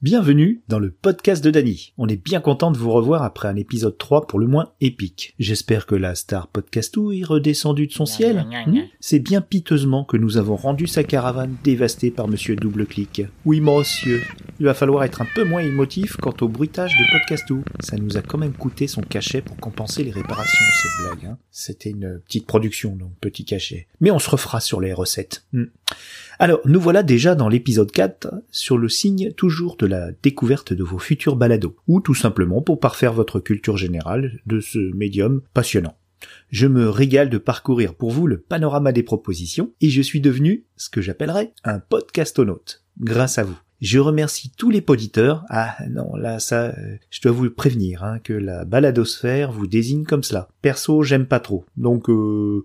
Bienvenue dans le podcast de Dany. On est bien content de vous revoir après un épisode 3 pour le moins épique. J'espère que la star podcastou est redescendue de son ciel. Hmm C'est bien piteusement que nous avons rendu sa caravane dévastée par monsieur double clic. Oui, monsieur. Il va falloir être un peu moins émotif quant au bruitage de podcastou. Ça nous a quand même coûté son cachet pour compenser les réparations, cette blague. Hein. C'était une petite production, donc petit cachet. Mais on se refera sur les recettes. Hmm. Alors, nous voilà déjà dans l'épisode 4 sur le signe toujours de la découverte de vos futurs balados, ou tout simplement pour parfaire votre culture générale de ce médium passionnant. Je me régale de parcourir pour vous le panorama des propositions, et je suis devenu ce que j'appellerais un podcastonaute, grâce à vous. Je remercie tous les poditeurs. Ah non, là ça, euh, je dois vous prévenir hein, que la baladosphère vous désigne comme cela. Perso, j'aime pas trop. Donc euh,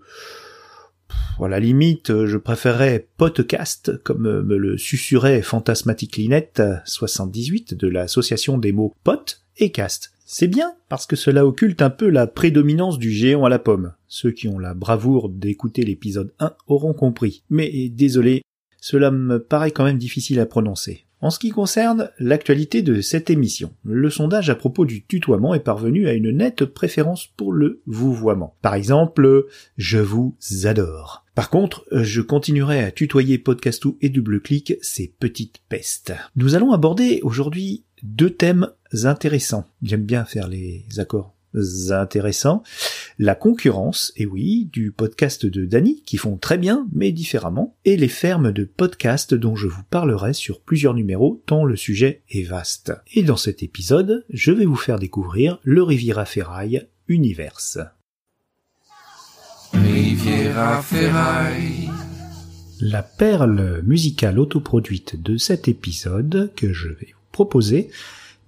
à la limite, euh, je préférerais podcast, comme euh, me le susurrait Fantasmatic Linette 78 de l'association des mots pot et cast. C'est bien, parce que cela occulte un peu la prédominance du géant à la pomme. Ceux qui ont la bravoure d'écouter l'épisode 1 auront compris. Mais désolé, cela me paraît quand même difficile à prononcer. En ce qui concerne l'actualité de cette émission, le sondage à propos du tutoiement est parvenu à une nette préférence pour le vouvoiement. Par exemple, je vous adore. Par contre, je continuerai à tutoyer Podcastou et Double Clic ces petites pestes. Nous allons aborder aujourd'hui deux thèmes intéressants. J'aime bien faire les accords intéressants. La concurrence, et oui, du podcast de Dany, qui font très bien, mais différemment, et les fermes de podcast dont je vous parlerai sur plusieurs numéros, tant le sujet est vaste. Et dans cet épisode, je vais vous faire découvrir le Riviera Ferraille Universe. Riviera Ferraille. La perle musicale autoproduite de cet épisode que je vais vous proposer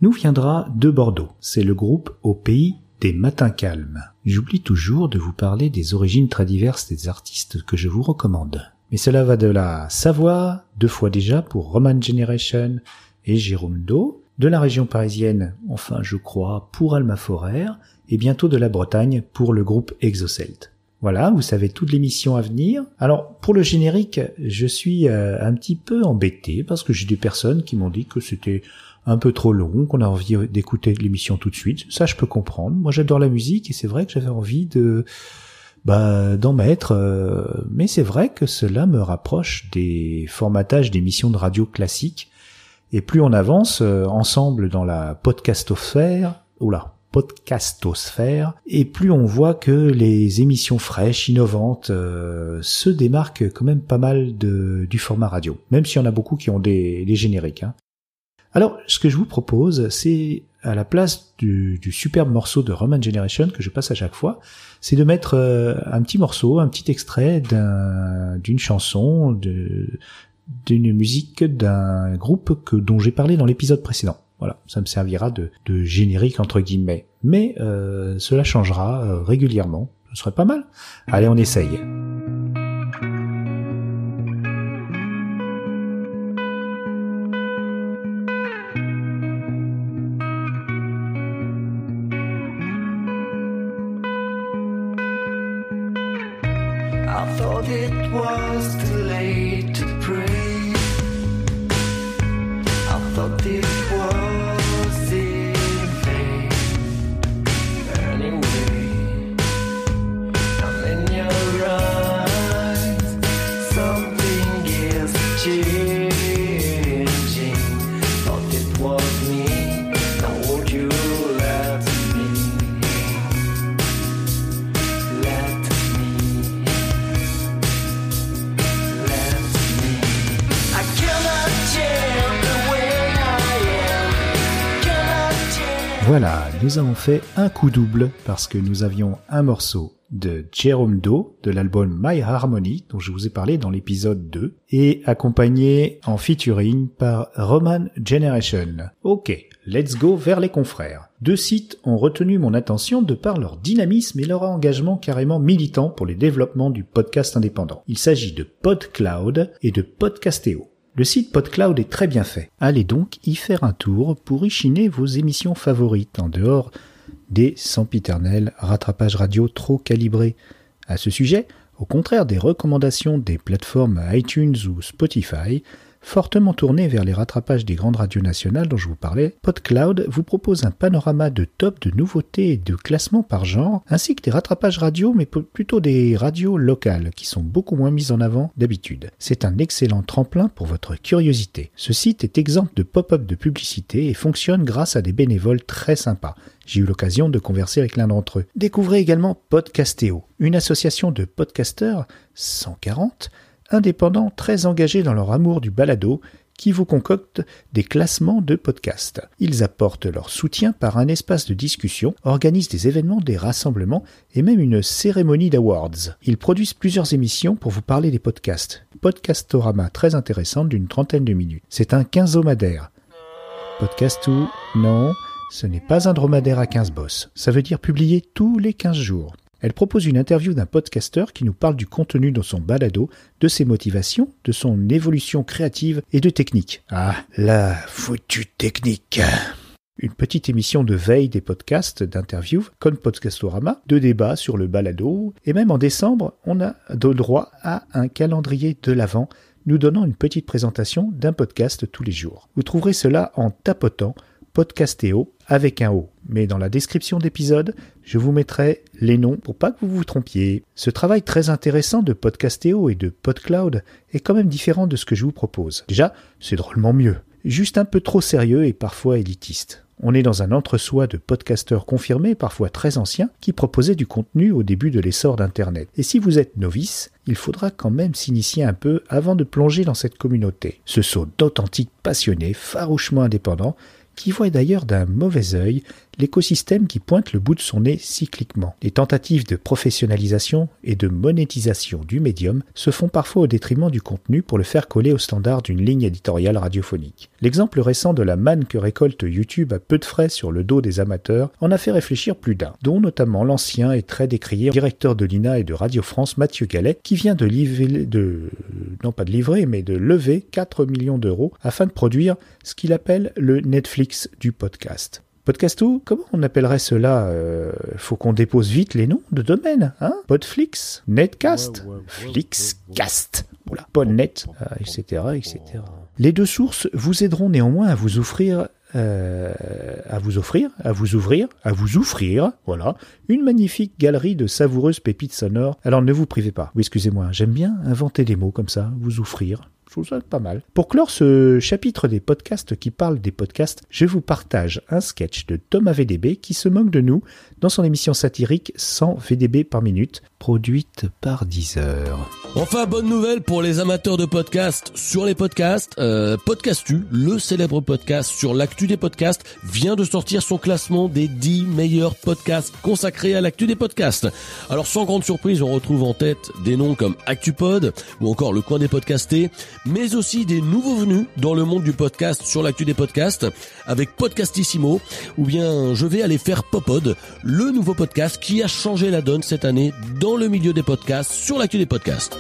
nous viendra de Bordeaux. C'est le groupe Au Pays des matins calmes. J'oublie toujours de vous parler des origines très diverses des artistes que je vous recommande. Mais cela va de la Savoie, deux fois déjà pour Roman Generation et Jérôme Do, de la région parisienne, enfin je crois, pour Alma Forer, et bientôt de la Bretagne pour le groupe Exocelt. Voilà, vous savez toute l'émission à venir. Alors pour le générique, je suis euh, un petit peu embêté parce que j'ai des personnes qui m'ont dit que c'était un peu trop long, qu'on a envie d'écouter l'émission tout de suite. Ça, je peux comprendre. Moi, j'adore la musique et c'est vrai que j'avais envie de bah, d'en mettre, euh, mais c'est vrai que cela me rapproche des formatages d'émissions de radio classiques. Et plus on avance euh, ensemble dans la podcastosphère, oula, podcastosphère, et plus on voit que les émissions fraîches, innovantes, euh, se démarquent quand même pas mal du format radio, même s'il y en a beaucoup qui ont des, des génériques. Hein. Alors, ce que je vous propose, c'est à la place du, superbe morceau de Roman Generation que je passe à chaque fois, c'est de mettre euh, un petit morceau, un petit extrait d'une chanson, d'une musique d'un groupe que, dont j'ai parlé dans l'épisode précédent. Voilà, ça me servira de, générique entre guillemets. Mais euh, cela changera euh, régulièrement. Ce serait pas mal. Allez, on essaye. I thought it was too late to pray. I thought it nous avons fait un coup double parce que nous avions un morceau de Jerome Doe de l'album My Harmony dont je vous ai parlé dans l'épisode 2 et accompagné en featuring par Roman Generation. Ok, let's go vers les confrères. Deux sites ont retenu mon attention de par leur dynamisme et leur engagement carrément militant pour les développements du podcast indépendant. Il s'agit de PodCloud et de Podcastéo. Le site PodCloud est très bien fait. Allez donc y faire un tour pour y chiner vos émissions favorites en dehors des sempiternels rattrapages radio trop calibrés. À ce sujet, au contraire des recommandations des plateformes iTunes ou Spotify, Fortement tourné vers les rattrapages des grandes radios nationales dont je vous parlais, PodCloud vous propose un panorama de top de nouveautés et de classements par genre, ainsi que des rattrapages radio, mais plutôt des radios locales, qui sont beaucoup moins mises en avant d'habitude. C'est un excellent tremplin pour votre curiosité. Ce site est exempt de pop-up de publicité et fonctionne grâce à des bénévoles très sympas. J'ai eu l'occasion de converser avec l'un d'entre eux. Découvrez également Podcastéo, une association de podcasteurs, 140, indépendants très engagés dans leur amour du balado qui vous concoctent des classements de podcasts. Ils apportent leur soutien par un espace de discussion, organisent des événements, des rassemblements et même une cérémonie d'awards. Ils produisent plusieurs émissions pour vous parler des podcasts. Podcastorama très intéressante d'une trentaine de minutes. C'est un quinzomadaire. Podcast ou non, ce n'est pas un dromadaire à 15 bosses. Ça veut dire publier tous les 15 jours. Elle propose une interview d'un podcasteur qui nous parle du contenu dans son balado, de ses motivations, de son évolution créative et de technique. Ah, la foutue technique une petite émission de veille des podcasts, d'interviews, comme Podcastorama, de débats sur le balado, et même en décembre, on a de droit à un calendrier de l'Avent nous donnant une petite présentation d'un podcast tous les jours. Vous trouverez cela en tapotant Podcastéo avec un O. Mais dans la description d'épisode, je vous mettrai les noms pour pas que vous vous trompiez. Ce travail très intéressant de Podcastéo et de PodCloud est quand même différent de ce que je vous propose. Déjà, c'est drôlement mieux. Juste un peu trop sérieux et parfois élitiste. On est dans un entre-soi de podcasteurs confirmés, parfois très anciens, qui proposaient du contenu au début de l'essor d'Internet. Et si vous êtes novice, il faudra quand même s'initier un peu avant de plonger dans cette communauté. Ce saut d'authentiques passionnés, farouchement indépendants, qui voit d'ailleurs d'un mauvais œil l'écosystème qui pointe le bout de son nez cycliquement. Les tentatives de professionnalisation et de monétisation du médium se font parfois au détriment du contenu pour le faire coller au standard d'une ligne éditoriale radiophonique. L'exemple récent de la manne que récolte YouTube à peu de frais sur le dos des amateurs en a fait réfléchir plus d'un, dont notamment l'ancien et très décrié directeur de l'INA et de Radio France Mathieu Gallet, qui vient de livrer, de, non pas de livrer, mais de lever 4 millions d'euros afin de produire ce qu'il appelle le Netflix du podcast. Podcastou, comment on appellerait cela euh, Faut qu'on dépose vite les noms de domaine, hein? Podflix, Netcast, Flixcast, voilà, Podnet, etc., etc. Les deux sources vous aideront néanmoins à vous offrir euh, à vous offrir, à vous ouvrir, à vous offrir, voilà, une magnifique galerie de savoureuses pépites sonores. Alors ne vous privez pas. Oui, excusez-moi, j'aime bien inventer des mots comme ça, vous offrir, Pour clore ce chapitre des podcasts qui parlent des podcasts, je vous partage un sketch de Thomas VDB qui se moque de nous dans son émission satirique 100 VDB par minute, produite par Deezer. Enfin, bonne nouvelle pour les amateurs de podcasts sur les podcasts. Euh, Podcastu, le célèbre podcast sur l'actu des podcasts, vient de sortir son classement des 10 meilleurs podcasts consacrés à l'actu des podcasts. Alors, sans grande surprise, on retrouve en tête des noms comme ActuPod ou encore Le Coin des Podcastés, mais aussi des nouveaux venus dans le monde du podcast sur l'actu des podcasts avec Podcastissimo ou bien Je vais aller faire Popod, le nouveau podcast qui a changé la donne cette année dans le milieu des podcasts sur l'actu des podcasts.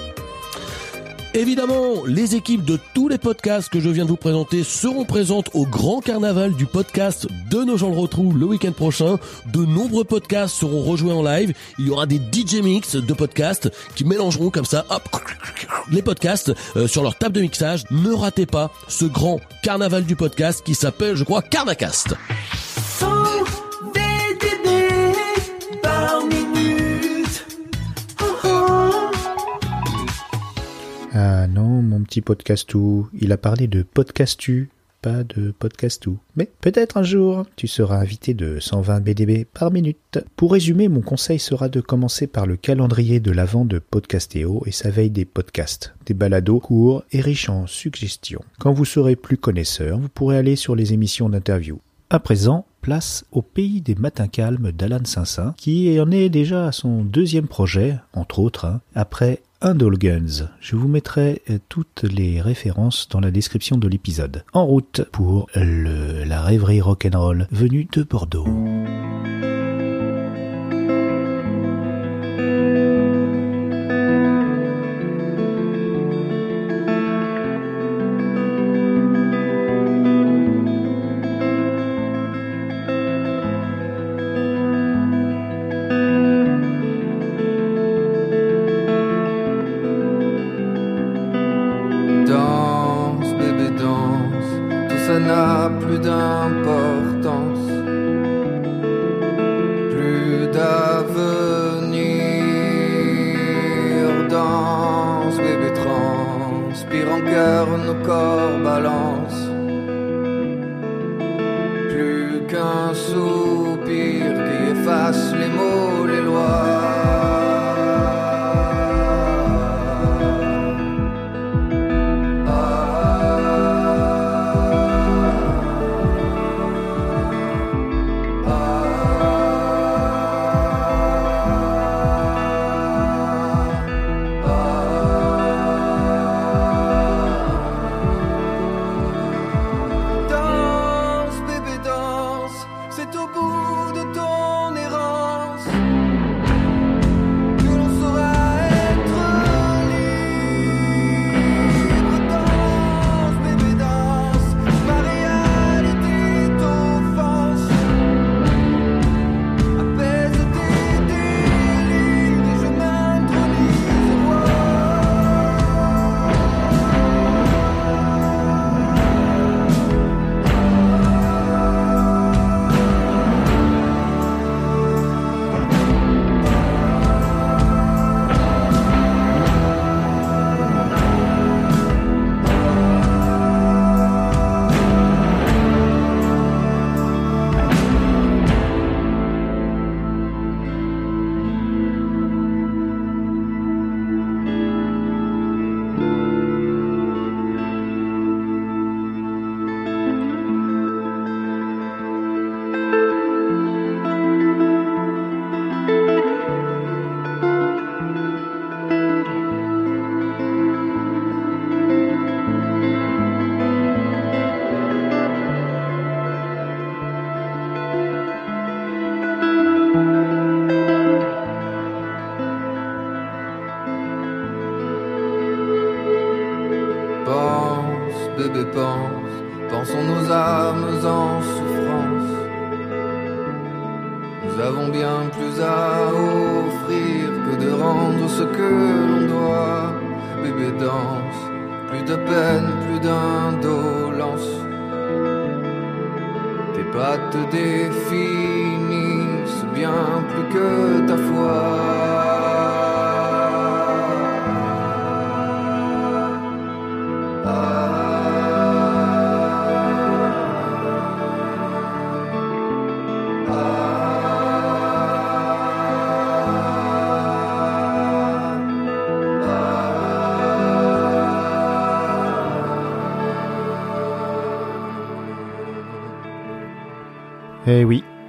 Évidemment, les équipes de tous les podcasts que je viens de vous présenter seront présentes au grand carnaval du podcast de nos gens le retrouve le week-end prochain. De nombreux podcasts seront rejoués en live. Il y aura des DJ mix de podcasts qui mélangeront comme ça, hop, les podcasts euh, sur leur table de mixage. Ne ratez pas ce grand carnaval du podcast qui s'appelle, je crois, Carnacast. Ah non, mon petit podcastou, il a parlé de podcastu, pas de podcastou. Mais peut-être un jour, tu seras invité de 120 BDB par minute. Pour résumer, mon conseil sera de commencer par le calendrier de l'avant de Podcastéo et sa veille des podcasts, des balados courts et riches en suggestions. Quand vous serez plus connaisseur, vous pourrez aller sur les émissions d'interview. À présent, place au pays des matins calmes d'Alan Saint-Saint, qui en est déjà à son deuxième projet, entre autres, hein, après Indulgence. Je vous mettrai euh, toutes les références dans la description de l'épisode. En route pour le, la rêverie rock'n'roll venue de Bordeaux. D'importance, plus d'avenir. Danse, bébé transpire en cœur, nos corps balancent. Plus qu'un soupir qui efface les mots,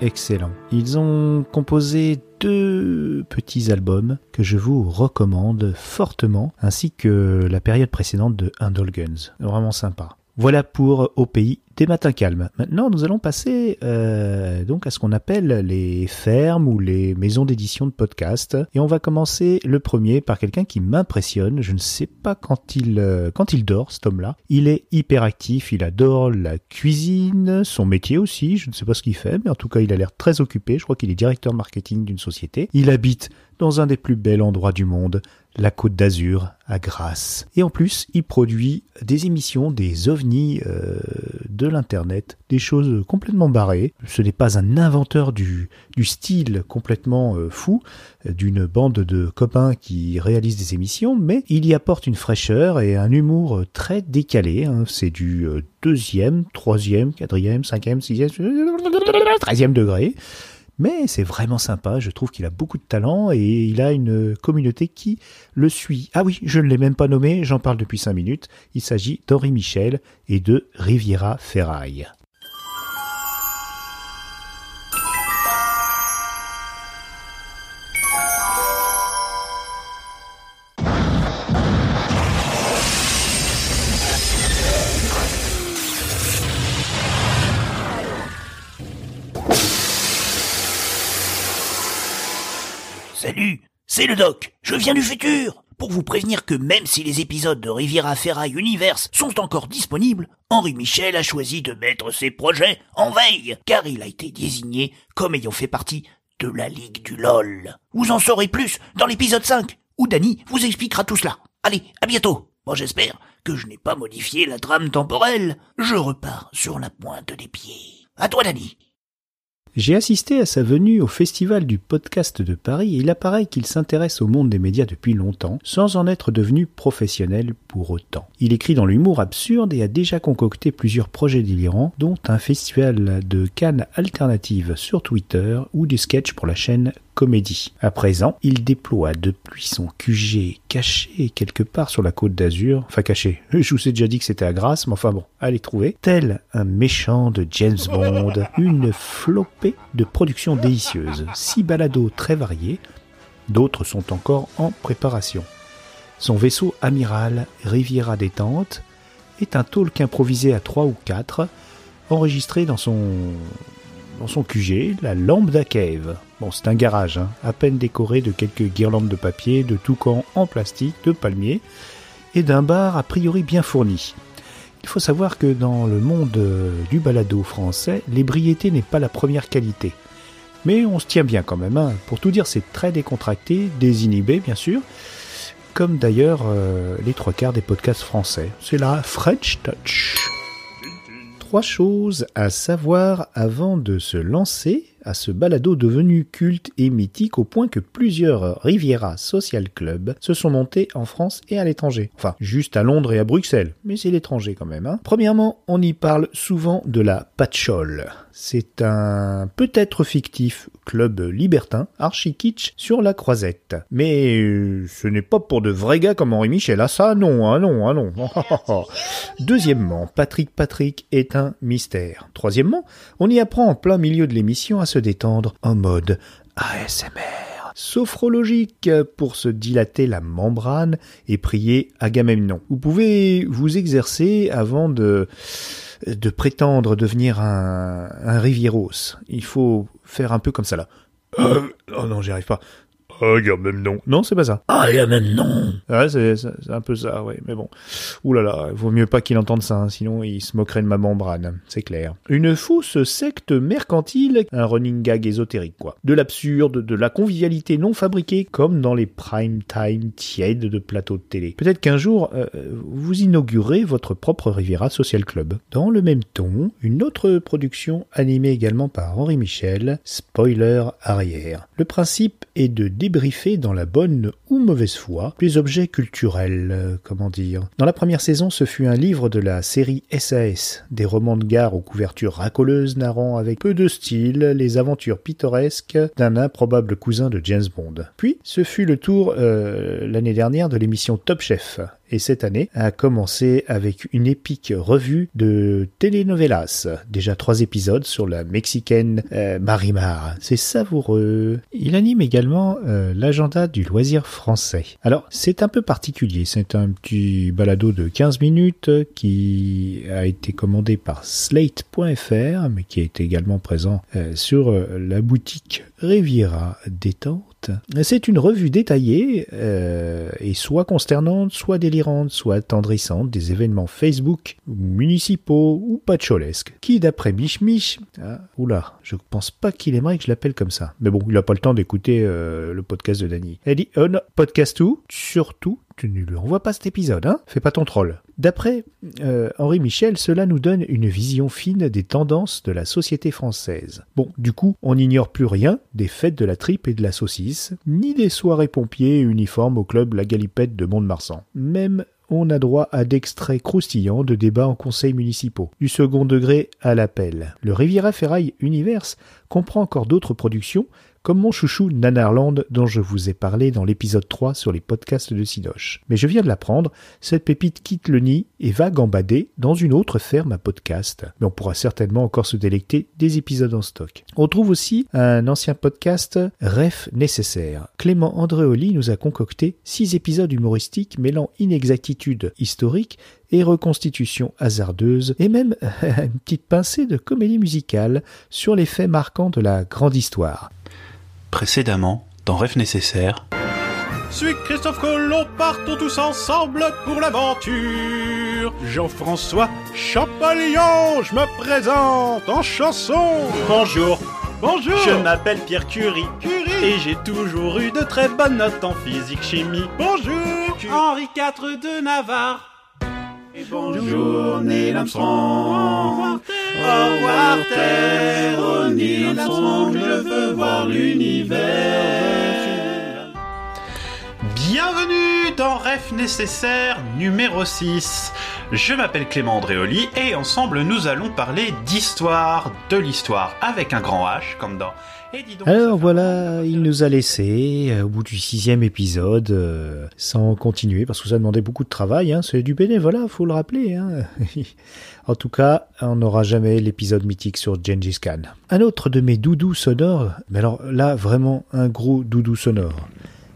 excellent. Ils ont composé deux petits albums que je vous recommande fortement, ainsi que la période précédente de Indulgence. Vraiment sympa. Voilà pour Au pays des matins calmes. Maintenant, nous allons passer euh, donc à ce qu'on appelle les fermes ou les maisons d'édition de podcasts. Et on va commencer le premier par quelqu'un qui m'impressionne. Je ne sais pas quand il euh, quand il dort, cet homme-là. Il est hyper actif. Il adore la cuisine, son métier aussi. Je ne sais pas ce qu'il fait, mais en tout cas, il a l'air très occupé. Je crois qu'il est directeur marketing d'une société. Il habite dans un des plus bels endroits du monde, la Côte d'Azur, à Grasse. Et en plus, il produit des émissions, des ovnis euh, de l'internet, des choses complètement barrées. Ce n'est pas un inventeur du, style complètement euh, fou euh, d'une bande de copains qui réalisent des émissions, mais il y apporte une fraîcheur et un humour très décalé. hein. C'est du euh, deuxième, troisième, quatrième, cinquième, sixième, treizième degré. Mais c'est vraiment sympa, je trouve qu'il a beaucoup de talent et il a une communauté qui le suit. Ah oui, je ne l'ai même pas nommé, j'en parle depuis 5 minutes. Il s'agit d'Henri Michel et de Riviera Ferraille. Salut, c'est le doc, je viens du futur pour vous prévenir que même si les épisodes de Riviera Ferraille Universe sont encore disponibles, Henri Michel a choisi de mettre ses projets en veille, car il a été désigné comme ayant fait partie de la Ligue du LOL. Vous en saurez plus dans l'épisode 5, où Danny vous expliquera tout cela. Allez, à bientôt Bon, j'espère que je n'ai pas modifié la trame temporelle. Je repars sur la pointe des pieds. À toi, Dani. J'ai assisté à sa venue au Festival du podcast de Paris et il apparaît qu'il s'intéresse au monde des médias depuis longtemps, sans en être devenu professionnel pour autant. Il écrit dans l'humour absurde et a déjà concocté plusieurs projets délirants, dont un festival de Cannes alternative sur Twitter ou des sketchs pour la chaîne Comédie. À présent, il déploie depuis son QG caché quelque part sur la côte d'Azur, enfin caché, je vous ai déjà dit que c'était à Grasse, mais enfin bon, allez trouver, tel un méchant de James Bond, une flopée de productions délicieuses, six balados très variés, d'autres sont encore en préparation. Son vaisseau amiral Riviera Détente est un talk improvisé à trois ou quatre, enregistré dans son dans son QG, la Lambda Cave. Bon, c'est un garage, hein, à peine décoré de quelques guirlandes de papier, de toucans en plastique, de palmiers, et d'un bar a priori bien fourni. Il faut savoir que dans le monde euh, du balado français, l'ébriété n'est pas la première qualité. Mais on se tient bien quand même. Hein. Pour tout dire, c'est très décontracté, désinhibé bien sûr, comme d'ailleurs euh, les trois quarts des podcasts français. C'est la French Touch. Trois choses à savoir avant de se lancer à ce balado devenu culte et mythique au point que plusieurs Riviera Social Club se sont montés en France et à l'étranger. Enfin, juste à Londres et à Bruxelles, mais c'est l'étranger quand même. Hein. Premièrement, on y parle souvent de la patchole. C'est un peut-être fictif club libertin, archi kitsch, sur la croisette. Mais euh, ce n'est pas pour de vrais gars comme Henri Michel, ah ça non, ah non, ah non. Deuxièmement, Patrick Patrick est un mystère. Troisièmement, on y apprend en plein milieu de l'émission à se détendre en mode ASMR. Sophrologique pour se dilater la membrane et prier Agamemnon. Vous pouvez vous exercer avant de de prétendre devenir un, un Rivieros. Il faut faire un peu comme ça là. Euh, oh non, j'y arrive pas. Ah, y a même non. Non, c'est pas ça. Ah, y a même non. Ouais, c'est, c'est un peu ça, ouais. Mais bon. Ouh là là, vaut mieux pas qu'il entende ça, hein, sinon il se moquerait de ma membrane. C'est clair. Une fausse secte mercantile, un running gag ésotérique, quoi. De l'absurde, de la convivialité non fabriquée, comme dans les prime time tièdes de plateaux de télé. Peut-être qu'un jour, euh, vous inaugurez votre propre Riviera Social Club. Dans le même ton, une autre production animée également par Henri Michel, Spoiler arrière. Le principe est de débriefer dans la bonne ou mauvaise foi les objets culturels, euh, comment dire. Dans la première saison, ce fut un livre de la série SAS, des romans de gare aux couvertures racoleuses narrant avec peu de style les aventures pittoresques d'un improbable cousin de James Bond. Puis, ce fut le tour euh, l'année dernière de l'émission Top Chef, et cette année a commencé avec une épique revue de telenovelas. Déjà trois épisodes sur la mexicaine euh, Marimar. C'est savoureux. Il anime également euh, l'agenda du loisir français. Alors, c'est un peu particulier. C'est un petit balado de 15 minutes qui a été commandé par Slate.fr, mais qui est également présent euh, sur la boutique Riviera C'est une revue détaillée euh, et soit consternante, soit délirante, soit attendrissante des événements Facebook, municipaux ou patcholesques, qui d'après Mich Mich, ah, oula, je pense pas qu'il aimerait que je l'appelle comme ça. Mais bon, il a pas le temps d'écouter euh, le podcast de Dany. Elle dit, oh non, podcast où? Surtout tu ne lui envoies pas cet épisode, hein? Fais pas ton troll. D'après euh, Henri Michel, cela nous donne une vision fine des tendances de la société française. Bon, du coup, on n'ignore plus rien des fêtes de la tripe et de la saucisse, ni des soirées pompiers uniformes au club La Galipette de Mont-de-Marsan. Même on a droit à d'extraits croustillants de débats en conseils municipaux, du second degré à l'appel. Le Riviera Ferraille Universe comprend encore d'autres productions, comme mon chouchou Nanarland dont je vous ai parlé dans l'épisode 3 sur les podcasts de Sidoche. Mais je viens de l'apprendre, cette pépite quitte le nid et va gambader dans une autre ferme à podcast. Mais on pourra certainement encore se délecter des épisodes en stock. On trouve aussi un ancien podcast, Ref nécessaire. Clément Andréoli nous a concocté six épisodes humoristiques mêlant inexactitude historique et reconstitution hasardeuse, et même une petite pincée de comédie musicale sur les faits marquants de la grande histoire. Précédemment, dans Rêve nécessaire. Suis Christophe Colomb, partons tous ensemble pour l'aventure. Jean-François Champollion, je me présente en chanson. Bonjour, Bonjour Je m'appelle Pierre Curie. Curie Et j'ai toujours eu de très bonnes notes en physique chimie. Bonjour Henri IV de Navarre Bonjour Neil Armstrong. Au Terre, Neil Armstrong, je veux voir l'univers. Bienvenue dans Ref Nécessaire numéro 6. Je m'appelle Clément Andréoli et ensemble nous allons parler d'histoire, de l'histoire avec un grand H comme dans... Alors voilà, il nous a laissé euh, au bout du sixième épisode euh, sans continuer parce que ça demandait beaucoup de travail. Hein, c'est du bénévolat, faut le rappeler. Hein. en tout cas, on n'aura jamais l'épisode mythique sur Gengis Khan. Un autre de mes doudous sonores, mais alors là vraiment un gros doudou sonore,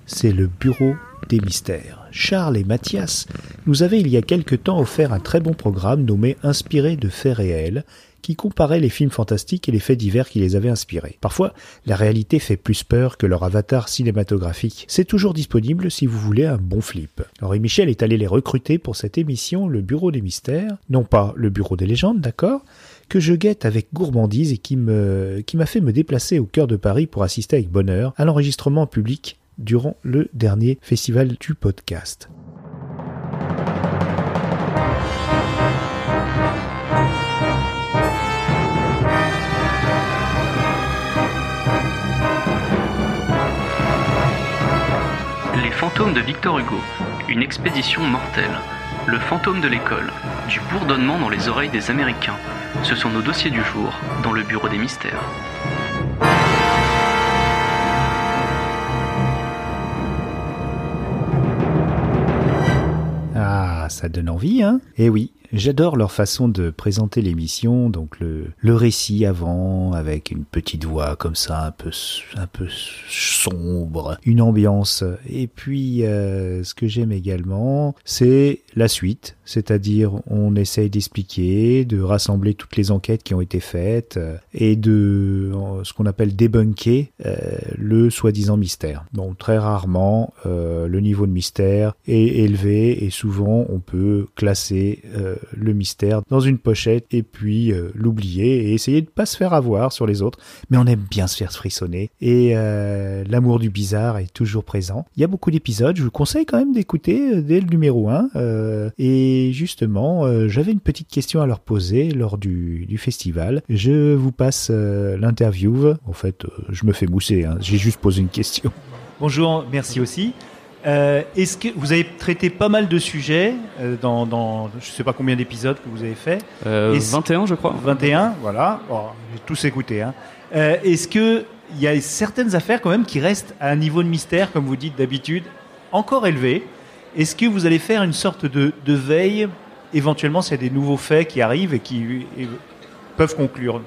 c'est le Bureau des mystères. Charles et Mathias nous avaient il y a quelque temps offert un très bon programme nommé Inspiré de faits réels qui comparait les films fantastiques et les faits divers qui les avaient inspirés. Parfois, la réalité fait plus peur que leur avatar cinématographique. C'est toujours disponible si vous voulez un bon flip. Henri Michel est allé les recruter pour cette émission Le Bureau des Mystères, non pas le Bureau des légendes, d'accord que je guette avec gourmandise et qui qui m'a fait me déplacer au cœur de Paris pour assister avec bonheur à l'enregistrement en public durant le dernier festival du podcast. Les fantômes de Victor Hugo, une expédition mortelle. Le fantôme de l'école, du bourdonnement dans les oreilles des Américains. Ce sont nos dossiers du jour dans le Bureau des mystères. Ça donne envie, hein. Eh oui, j'adore leur façon de présenter l'émission, donc le, le récit avant, avec une petite voix comme ça, un peu, un peu sombre, une ambiance. Et puis, euh, ce que j'aime également, c'est la suite, c'est-à-dire on essaye d'expliquer, de rassembler toutes les enquêtes qui ont été faites, euh, et de ce qu'on appelle débunker euh, le soi-disant mystère. Bon, très rarement, euh, le niveau de mystère est élevé et souvent on peut classer le mystère dans une pochette et puis euh, l'oublier et essayer de pas se faire avoir sur les autres. Mais on aime bien se faire frissonner et euh, l'amour du bizarre est toujours présent. Il y a beaucoup d'épisodes, je vous conseille quand même d'écouter euh, dès le numéro 1. euh, et justement, euh, j'avais une petite question à leur poser lors du, du festival. Je vous passe euh, l'interview. En fait, euh, je me fais mousser, hein. j'ai juste posé une question. Bonjour, merci aussi. Euh, Est-ce que vous avez traité pas mal de sujets euh, dans, dans je sais pas combien d'épisodes que vous avez fait Euh, Est-ce- 21, je crois. 21, voilà. Bon, j'ai tous écouté. Hein. Euh, Est-ce que il y a certaines affaires quand même qui restent à un niveau de mystère, comme vous dites d'habitude, encore élevé? Est-ce que vous allez faire une sorte de, de veille, éventuellement s'il y a des nouveaux faits qui arrivent et qui et peuvent conclure?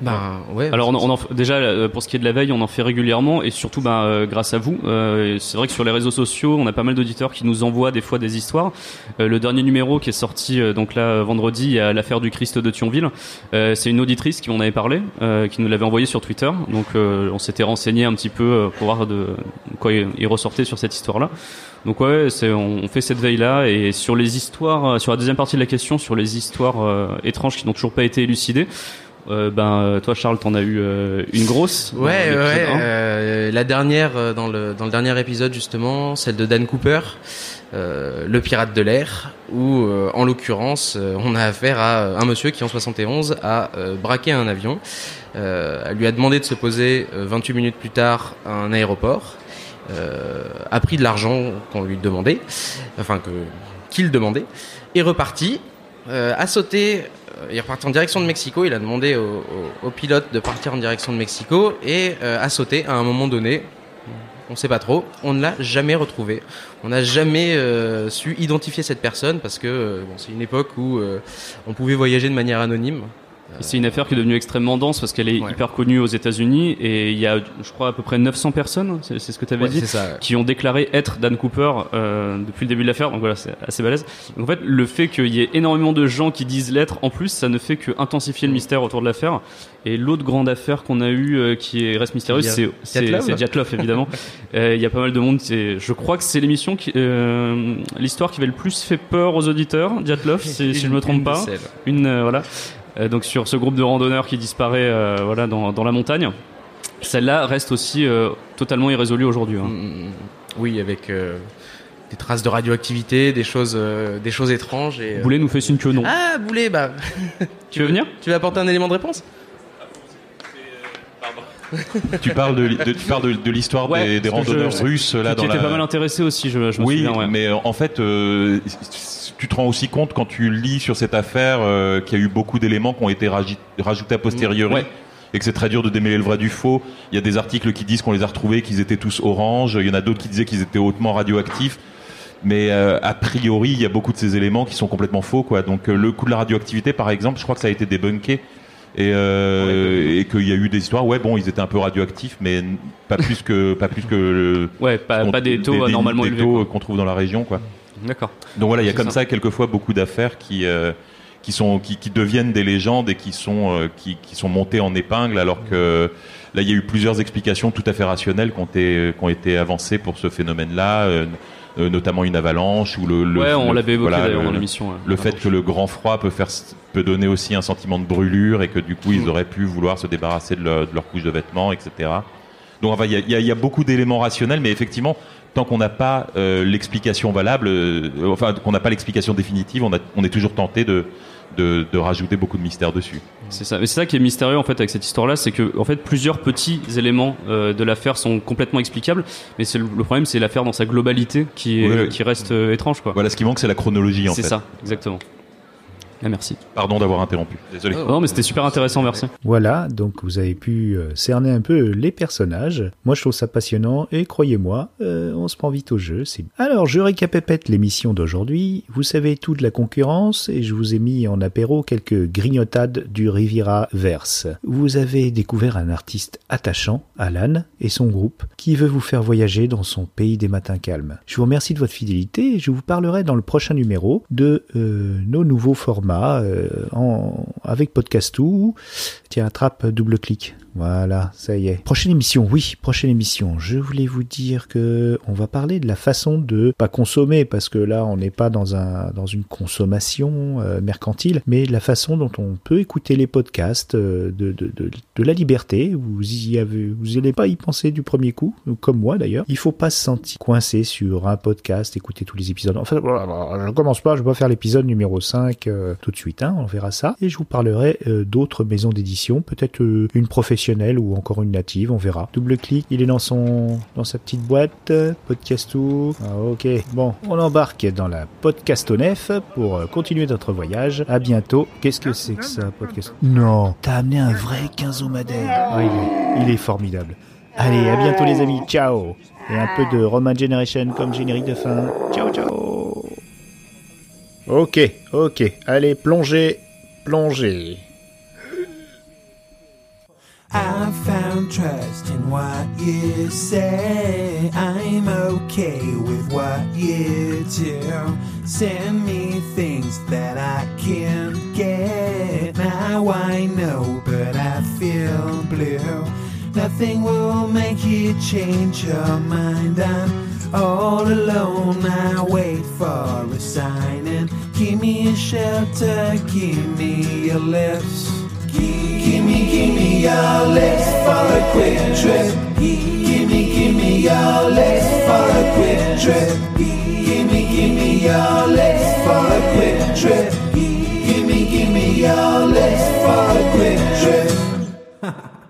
Ben ouais. Alors on, on en déjà euh, pour ce qui est de la veille, on en fait régulièrement et surtout ben, euh, grâce à vous. Euh, c'est vrai que sur les réseaux sociaux, on a pas mal d'auditeurs qui nous envoient des fois des histoires. Euh, le dernier numéro qui est sorti euh, donc là vendredi, il y a l'affaire du Christ de Thionville. Euh, c'est une auditrice qui m'en avait parlé, euh, qui nous l'avait envoyé sur Twitter. Donc euh, on s'était renseigné un petit peu pour voir de quoi il ressortait sur cette histoire-là. Donc ouais, c'est on, fait cette veille là et sur les histoires, sur la deuxième partie de la question, sur les histoires euh, étranges qui n'ont toujours pas été élucidées. Euh, ben euh, toi Charles t'en as eu euh, une grosse Ouais, ouais. euh, la dernière dans le dans le dernier épisode justement, celle de Dan Cooper, le pirate de l'air, où en l'occurrence on a affaire à un monsieur qui en 71 a braqué un avion, lui a demandé de se poser euh, 28 minutes plus tard à un aéroport, a pris de l'argent qu'on lui demandait, enfin que qu'il demandait, est reparti, a sauté euh, il est reparti en direction de Mexico. Il a demandé au, au- au pilote de partir en direction de Mexico et euh, a sauté à un moment donné. On ne sait pas trop. On ne l'a jamais retrouvé. On n'a jamais euh, su identifier cette personne parce que euh, c'est une époque où euh, on pouvait voyager de manière anonyme. C'est une affaire qui est devenue extrêmement dense parce qu'elle est Ouais. hyper connue aux États-Unis et il y a, je crois, à peu près 900 personnes, c'est ce que tu avais Ouais, dit, qui ont déclaré être Dan Cooper euh, depuis le début de l'affaire. Donc voilà, c'est assez balèze. Donc en fait, le fait qu'il y ait énormément de gens qui disent l'être, en plus, ça ne fait que intensifier le mystère autour de l'affaire. Et l'autre grande affaire qu'on a eue euh, qui est, reste mystérieuse, c'est Dyatlov, évidemment. Euh, Il y a pas mal de monde. Je crois que c'est l'émission qui, l'histoire qui avait le plus fait peur aux auditeurs. Dyatlov, si, si je me trompe pas une voilà donc sur ce groupe de randonneurs qui disparaît euh, voilà dans, dans la montagne. Celle-là reste aussi euh, totalement irrésolue aujourd'hui. hein. Mm, Oui, avec euh, des traces de radioactivité, des choses, euh, des choses étranges. Et, euh, Boulet nous fait signe que non. Ah, Boulet, bah. tu veux venir? Tu veux apporter un élément de réponse? tu parles de, de- tu parles de, de l'histoire Ouais, des, des randonneurs je- russes là tu dans étais la... pas mal intéressé aussi, je, je me oui, souviens. ouais. mais euh, en fait, euh, tu te rends aussi compte quand tu lis sur cette affaire euh, qu'il y a eu beaucoup d'éléments qui ont été rajoutés a posteriori. Ouais. Et que c'est très dur de démêler le vrai du faux. Il y a des articles qui disent qu'on les a retrouvés, qu'ils étaient tous orange. Il y en a d'autres qui disaient qu'ils étaient hautement radioactifs. Mais euh, a priori, il y a beaucoup de ces éléments qui sont complètement faux, quoi. Donc le coup de la radioactivité, par exemple, je crois que ça a été débunké et, euh, et qu'il y a eu des histoires. Ouais, bon, ils étaient un peu radioactifs, mais pas plus que pas plus que le, Ouais, pas, des taux anormalement des élevés. taux quoi. qu'on trouve dans la région, quoi. D'accord. Donc voilà, il y a comme ça. ça. quelquefois beaucoup d'affaires qui qui qui sont qui, qui deviennent des légendes et qui sont euh, qui, qui sont montées en épingle alors que là il y a eu plusieurs explications tout à fait rationnelles qui ont été qui ont été avancées pour ce phénomène-là, euh, euh, notamment une avalanche ou le, le Ouais, on le- l'avait évoqué voilà, d'ailleurs le- dans l'émission. ouais. le fait que le grand froid peut faire peut donner aussi un sentiment de brûlure et que du coup Mm. ils auraient pu vouloir se débarrasser de leur, de leur couche de vêtements, etc. Donc enfin il y y a- il y a beaucoup d'éléments rationnels, mais effectivement tant qu'on n'a pas euh, l'explication valable, euh, enfin qu'on n'a pas l'explication définitive, on, a- on est toujours tenté de, de, de rajouter beaucoup de mystères dessus. C'est ça. Mais c'est ça qui est mystérieux en fait avec cette histoire-là, c'est que en fait plusieurs petits éléments euh, de l'affaire sont complètement explicables, mais c'est le, le problème, c'est l'affaire dans sa globalité qui est, qui reste euh, étrange quoi. Voilà, ce qui manque c'est la chronologie en fait. c'est ça, exactement. Ah, merci. Pardon d'avoir interrompu. Désolé. Non, mais c'était super intéressant, merci. Voilà, donc vous avez pu euh, cerner un peu les personnages. Moi, je trouve ça passionnant et croyez-moi, euh, on se prend vite au jeu. C'est... Alors, je récapépète l'émission d'aujourd'hui. Vous savez tout de la concurrence et je vous ai mis en apéro quelques grignotades du Riviera Verse. Vous avez découvert un artiste attachant, Alan, et son groupe, qui veut vous faire voyager dans son pays des matins calmes. Je vous remercie de votre fidélité et je vous parlerai dans le prochain numéro de euh, nos nouveaux formats euh, en, avec Podcastou. Tiens, attrape double clic. Voilà, ça y est. Prochaine émission, oui, prochaine émission. Je voulais vous dire que on va parler de la façon de pas consommer parce que là on n'est pas dans un dans une consommation euh, mercantile, mais de la façon dont on peut écouter les podcasts euh, de, de, de, de la liberté. Vous y avez, vous n'allez pas y penser du premier coup, ou comme moi d'ailleurs. Il faut pas se sentir coincé sur un podcast, écouter tous les épisodes. Enfin, je commence pas, je vais pas faire l'épisode numéro 5 euh, tout de suite, hein, on verra ça. Et je vous parlerai euh, d'autres maisons d'édition, peut-être euh, une professionnelle ou encore une native, on verra. Double clic, il est dans son dans sa petite boîte, euh, podcastou. Ah, ok, bon, on embarque dans la podcastonef pour euh, continuer notre voyage. À bientôt. Qu'est-ce que c'est que ça, podcast? Non, t'as amené un vrai quinzomadaire. Ah, il est, il est formidable. Allez, à bientôt les amis, ciao Et un peu de Roman Generation comme générique de fin. Ciao, ciao Ok, ok, allez, plongez, plongez. I found trust in what you say. I'm okay with what you do. Send me things that I can't get. Now I know, but I feel blue. Nothing will make you change your mind. I'm all alone. I wait for a sign and give me a shelter. Give me Gimme, gimme, y'all, for a quick trip. Gimme, gimme, y'all, for a quick trip. Gimme, gimme, y'all, for a quick trip. Gimme, gimme, y'all, for a quick trip.